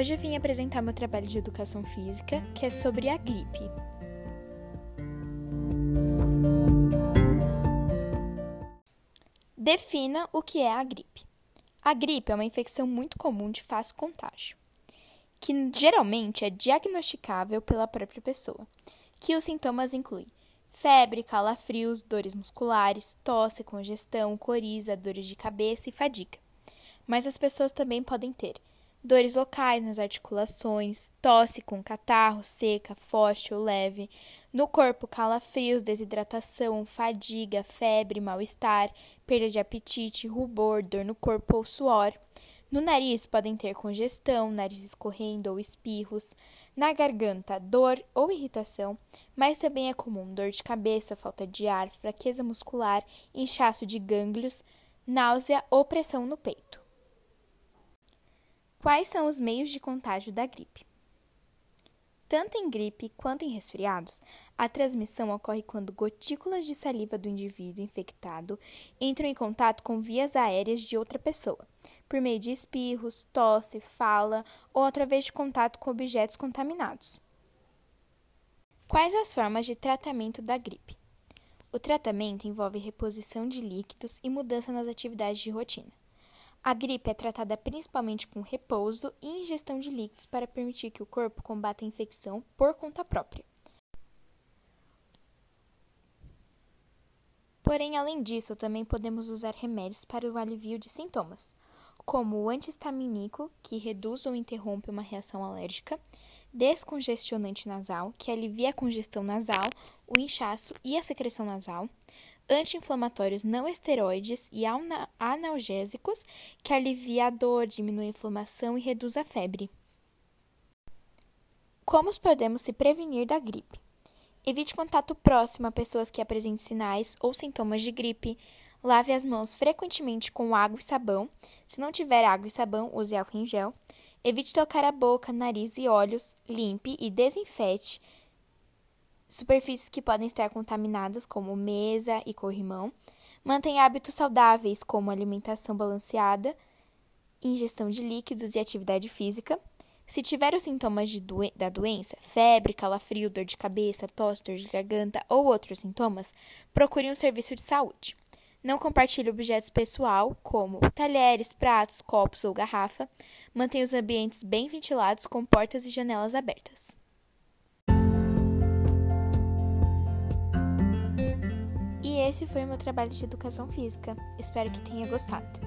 Hoje vim apresentar meu trabalho de educação física, que é sobre a gripe. Defina o que é a gripe. A gripe é uma infecção muito comum de fácil contágio, que geralmente é diagnosticável pela própria pessoa, que os sintomas incluem febre, calafrios, dores musculares, tosse, congestão, coriza, dores de cabeça e fadiga. Mas as pessoas também podem ter dores locais nas articulações, tosse com catarro, seca, forte ou leve, no corpo calafrios, desidratação, fadiga, febre, mal-estar, perda de apetite, rubor, dor no corpo ou suor. No nariz podem ter congestão, nariz escorrendo ou espirros. Na garganta, dor ou irritação, mas também é comum dor de cabeça, falta de ar, fraqueza muscular, inchaço de gânglios, náusea ou pressão no peito. Quais são os meios de contágio da gripe? Tanto em gripe quanto em resfriados, a transmissão ocorre quando gotículas de saliva do indivíduo infectado entram em contato com vias aéreas de outra pessoa, por meio de espirros, tosse, fala ou através de contato com objetos contaminados. Quais as formas de tratamento da gripe? O tratamento envolve reposição de líquidos e mudança nas atividades de rotina. A gripe é tratada principalmente com repouso e ingestão de líquidos para permitir que o corpo combata a infecção por conta própria. Porém, além disso, também podemos usar remédios para o alívio de sintomas, como o antihistamínico, que reduz ou interrompe uma reação alérgica, descongestionante nasal, que alivia a congestão nasal, o inchaço e a secreção nasal, anti-inflamatórios não esteroides e analgésicos que alivia a dor, diminui a inflamação e reduz a febre. Como podemos se prevenir da gripe? Evite contato próximo a pessoas que apresentem sinais ou sintomas de gripe. Lave as mãos frequentemente com água e sabão. Se não tiver água e sabão, use álcool em gel. Evite tocar a boca, nariz e olhos. Limpe e desinfete superfícies que podem estar contaminadas, como mesa e corrimão. Mantém hábitos saudáveis, como alimentação balanceada, ingestão de líquidos e atividade física. Se tiver os sintomas da doença, febre, calafrio, dor de cabeça, tosse, dor de garganta ou outros sintomas, procure um serviço de saúde. Não compartilhe objetos pessoal, como talheres, pratos, copos ou garrafa. Mantenha os ambientes bem ventilados com portas e janelas abertas. Esse foi o meu trabalho de educação física. Espero que tenha gostado.